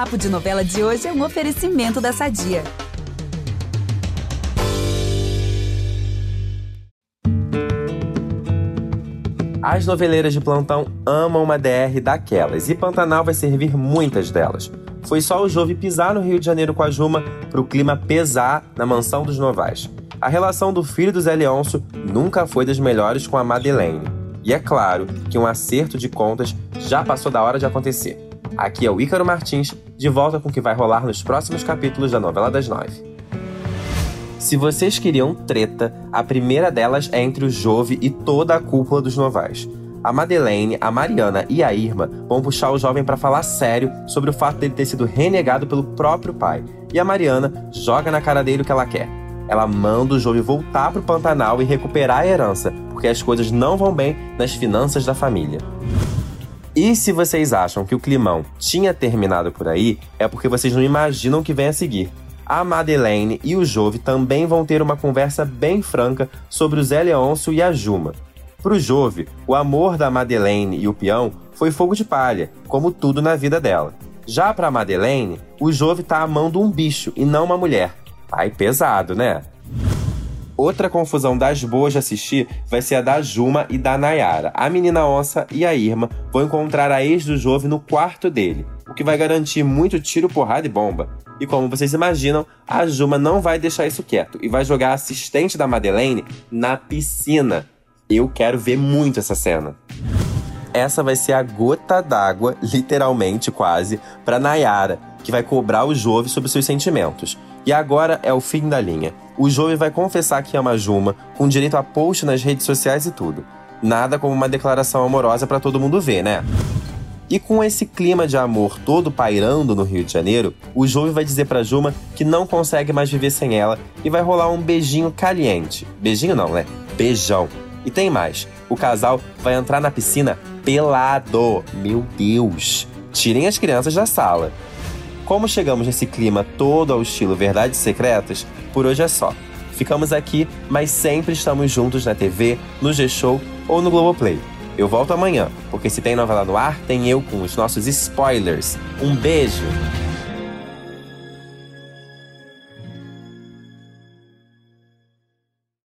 Papo de Novela de hoje é um oferecimento da Sadia. As noveleiras de plantão amam uma DR daquelas e Pantanal vai servir muitas delas. Foi só o Jove pisar no Rio de Janeiro com a Juma para o clima pesar na mansão dos Novais. A relação do filho do Zé Leôncio nunca foi das melhores com a Madeleine. E é claro que um acerto de contas já passou da hora de acontecer. Aqui é o Ícaro Martins, de volta com o que vai rolar nos próximos capítulos da novela das nove. Se vocês queriam treta, a primeira delas é entre o Jove e toda a cúpula dos Novais. A Madeleine, a Mariana e a Irma vão puxar o jovem para falar sério sobre o fato dele ter sido renegado pelo próprio pai. E a Mariana joga na cara dele o que ela quer. Ela manda o Jove voltar pro Pantanal e recuperar a herança, porque as coisas não vão bem nas finanças da família. E se vocês acham que o climão tinha terminado por aí, é porque vocês não imaginam o que vem a seguir. A Madeleine e o Jove também vão ter uma conversa bem franca sobre o Zé Leôncio e a Juma. Pro Jove, o amor da Madeleine e o peão foi fogo de palha, como tudo na vida dela. Já pra Madeleine, o Jove tá amando um bicho e não uma mulher. Ai, pesado, né? Outra confusão das boas de assistir vai ser a da Juma e da Nayara. A menina onça e a Irma vão encontrar a ex do Jove no quarto dele, o que vai garantir muito tiro, porrada e bomba. E como vocês imaginam, a Juma não vai deixar isso quieto e vai jogar a assistente da Madeleine na piscina. Eu quero ver muito essa cena. Essa vai ser a gota d'água, literalmente quase, para Nayara, que vai cobrar o Jove sobre seus sentimentos. E agora é o fim da linha. O Joey vai confessar que ama Juma, com direito a post nas redes sociais e tudo. Nada como uma declaração amorosa para todo mundo ver, né? E com esse clima de amor todo pairando no Rio de Janeiro, o Joey vai dizer pra Juma que não consegue mais viver sem ela e vai rolar um beijinho caliente. Beijinho não, né? Beijão. E tem mais. O casal vai entrar na piscina pelado. Meu Deus. Tirem as crianças da sala. Como chegamos nesse clima todo ao estilo Verdades Secretas, por hoje é só. Ficamos aqui, mas sempre estamos juntos na TV, no G-Show ou no Globoplay. Eu volto amanhã, porque se tem novela no ar, tem eu com os nossos spoilers. Um beijo!